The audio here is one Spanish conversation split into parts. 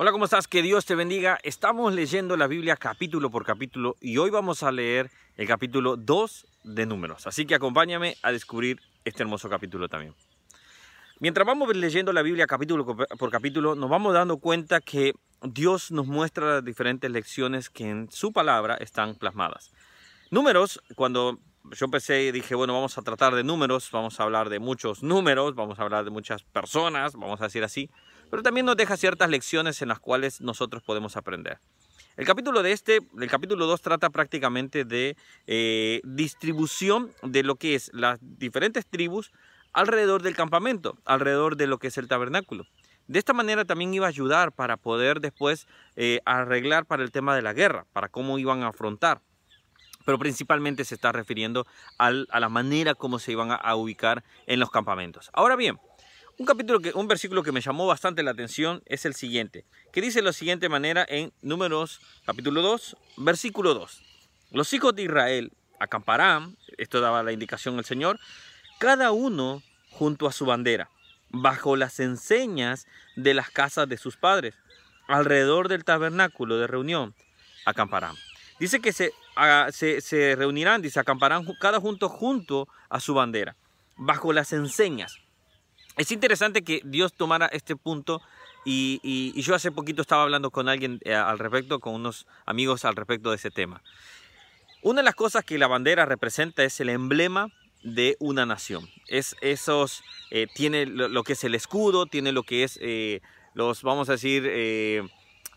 Hola, ¿cómo estás? Que Dios te bendiga. Estamos leyendo la Biblia capítulo por capítulo y hoy vamos a leer el capítulo 2 de Números. Así que acompáñame a descubrir este hermoso capítulo también. Mientras vamos leyendo la Biblia capítulo por capítulo, nos vamos dando cuenta que Dios nos muestra las diferentes lecciones que en su palabra están plasmadas. Números, cuando yo empecé y dije, bueno, vamos a tratar de números, vamos a hablar de muchos números, vamos a hablar de muchas personas, vamos a decir así, pero también nos deja ciertas lecciones en las cuales nosotros podemos aprender. El capítulo de este, el capítulo 2 trata prácticamente de eh, distribución de lo que es las diferentes tribus alrededor del campamento, alrededor de lo que es el tabernáculo. De esta manera también iba a ayudar para poder después eh, arreglar para el tema de la guerra, para cómo iban a afrontar pero principalmente se está refiriendo a la manera como se iban a, ubicar en los campamentos. Ahora bien, un, capítulo que, un versículo que me llamó bastante la atención es el siguiente, que dice de la siguiente manera en Números capítulo 2, versículo 2. Los hijos de Israel acamparán, esto daba la indicación el Señor, cada uno junto a su bandera, bajo las enseñas de las casas de sus padres, alrededor del tabernáculo de reunión, acamparán. Dice que se, se, reunirán, dice, acamparán cada junto junto a su bandera, bajo las enseñas. Es interesante que Dios tomara este punto y, yo hace poquito estaba hablando con alguien eh, al respecto, con unos amigos al respecto de ese tema. Una de las cosas que la bandera representa es el emblema de una nación. Es esos, eh, tiene lo, que es el escudo, tiene lo que es eh, los, vamos a decir,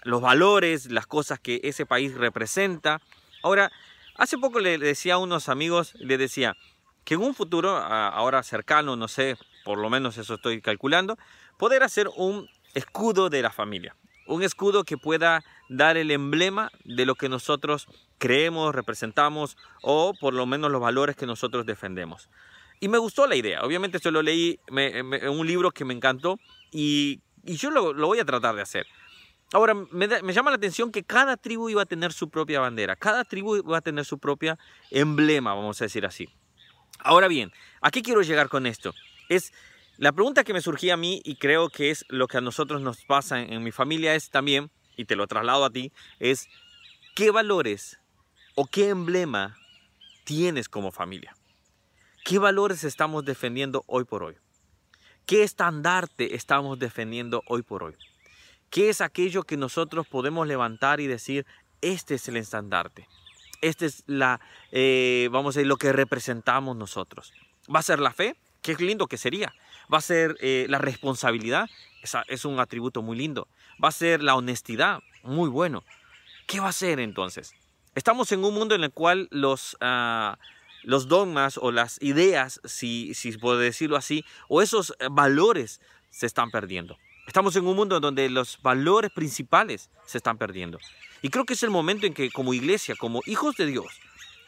los valores, las cosas que ese país representa. Ahora, hace poco le decía a unos amigos, le decía que en un futuro, ahora cercano, no sé, por lo menos eso estoy calculando, poder hacer un escudo de la familia. Un escudo que pueda dar el emblema de lo que nosotros creemos, representamos o por lo menos los valores que nosotros defendemos. Y me gustó la idea. Obviamente esto lo leí en un libro que me encantó y, yo lo voy a tratar de hacer. Ahora, me, llama la atención que cada tribu iba a tener su propia bandera, cada tribu iba a tener su propia emblema, vamos a decir así. Ahora bien, ¿a qué quiero llegar con esto? Es la pregunta que me surgía a mí y creo que es lo que a nosotros nos pasa en, mi familia es también, y te lo traslado a ti, es ¿qué valores o qué emblema tienes como familia? ¿Qué valores estamos defendiendo hoy por hoy? ¿Qué estandarte estamos defendiendo hoy por hoy? ¿Qué es aquello que nosotros podemos levantar y decir, este es el estandarte? Este es la, eh, vamos a decir, lo que representamos nosotros. ¿Va a ser la fe? Qué lindo que sería. ¿Va a ser eh, la responsabilidad? Esa es un atributo muy lindo. ¿Va a ser la honestidad? Muy bueno. ¿Qué va a ser entonces? Estamos en un mundo en el cual los, ah, los dogmas o las ideas, si, si puedo decirlo así, o esos valores se están perdiendo. Estamos en un mundo donde los valores principales se están perdiendo. Y creo que es el momento en que como iglesia, como hijos de Dios,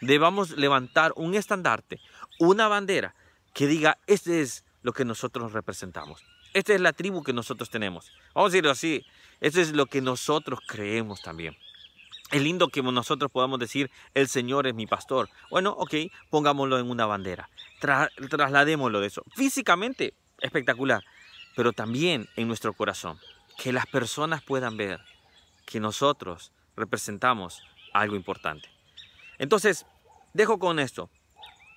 debamos levantar un estandarte, una bandera que diga, este es lo que nosotros representamos. Esta es la tribu que nosotros tenemos. Vamos a decirlo así, esto es lo que nosotros creemos también. Es lindo que nosotros podamos decir, el Señor es mi pastor. Bueno, ok, pongámoslo en una bandera. trasladémoslo de eso. Físicamente, espectacular pero también en nuestro corazón. Que las personas puedan ver que nosotros representamos algo importante. Entonces, dejo con esto.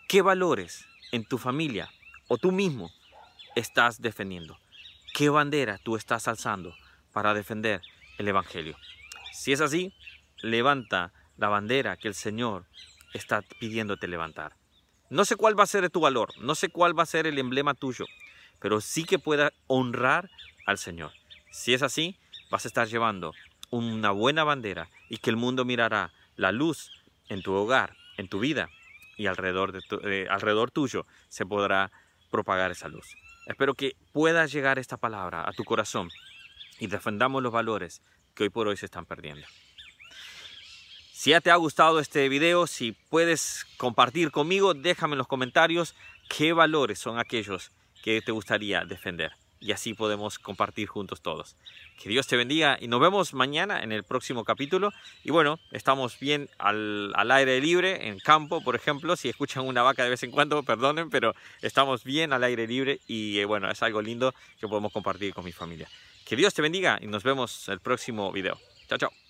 ¿Qué valores en tu familia o tú mismo estás defendiendo? ¿Qué bandera tú estás alzando para defender el Evangelio? Si es así, levanta la bandera que el Señor está pidiéndote levantar. No sé cuál va a ser tu valor, no sé cuál va a ser el emblema tuyo, pero sí que pueda honrar al Señor. Si es así, vas a estar llevando una buena bandera y que el mundo mirará la luz en tu hogar, en tu vida y alrededor, de alrededor tuyo se podrá propagar esa luz. Espero que pueda llegar esta palabra a tu corazón y defendamos los valores que hoy por hoy se están perdiendo. Si ya te ha gustado este video, si puedes compartir conmigo, déjame en los comentarios qué valores son aquellos que te gustaría defender. Y así podemos compartir juntos todos. Que Dios te bendiga y nos vemos mañana en el próximo capítulo. Y bueno, estamos bien al, aire libre, en campo, por ejemplo. Si escuchan una vaca de vez en cuando, perdonen, pero estamos bien al aire libre y eh, bueno, es algo lindo que podemos compartir con mi familia. Que Dios te bendiga y nos vemos el próximo video. Chao, chao.